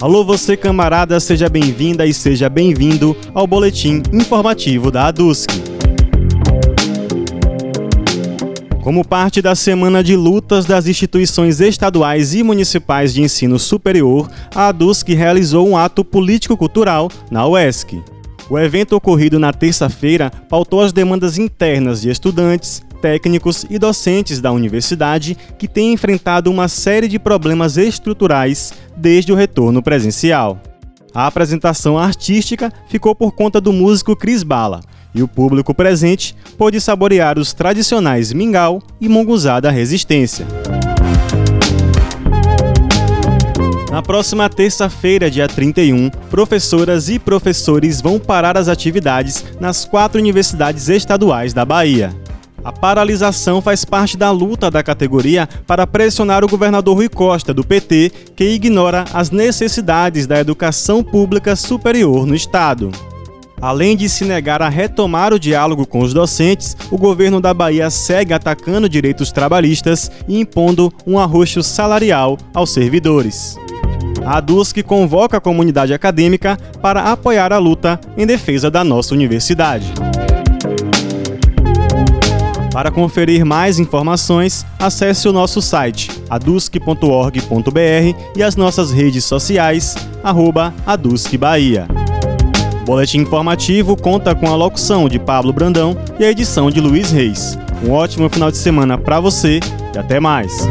Alô, você camarada, seja bem-vinda e seja bem-vindo ao boletim informativo da ADUSC. Como parte da semana de lutas das instituições estaduais e municipais de ensino superior, a ADUSC realizou um ato político-cultural na UESC. O evento ocorrido na terça-feira pautou as demandas internas de estudantes, técnicos e docentes da universidade que têm enfrentado uma série de problemas estruturais desde o retorno presencial. A apresentação artística ficou por conta do músico Cris Bala, e o público presente pôde saborear os tradicionais mingau e munguzá da resistência. Na próxima terça-feira, dia 31, professoras e professores vão parar as atividades nas quatro universidades estaduais da Bahia. A paralisação faz parte da luta da categoria para pressionar o governador Rui Costa, do PT, que ignora as necessidades da educação pública superior no estado. Além de se negar a retomar o diálogo com os docentes, o governo da Bahia segue atacando direitos trabalhistas e impondo um arroxo salarial aos servidores. A DUSC convoca a comunidade acadêmica para apoiar a luta em defesa da nossa universidade. Para conferir mais informações, acesse o nosso site adusc.org.br e as nossas redes sociais, arroba Bahia. O boletim informativo conta com a locução de Pablo Brandão e a edição de Luiz Reis. Um ótimo final de semana para você e até mais!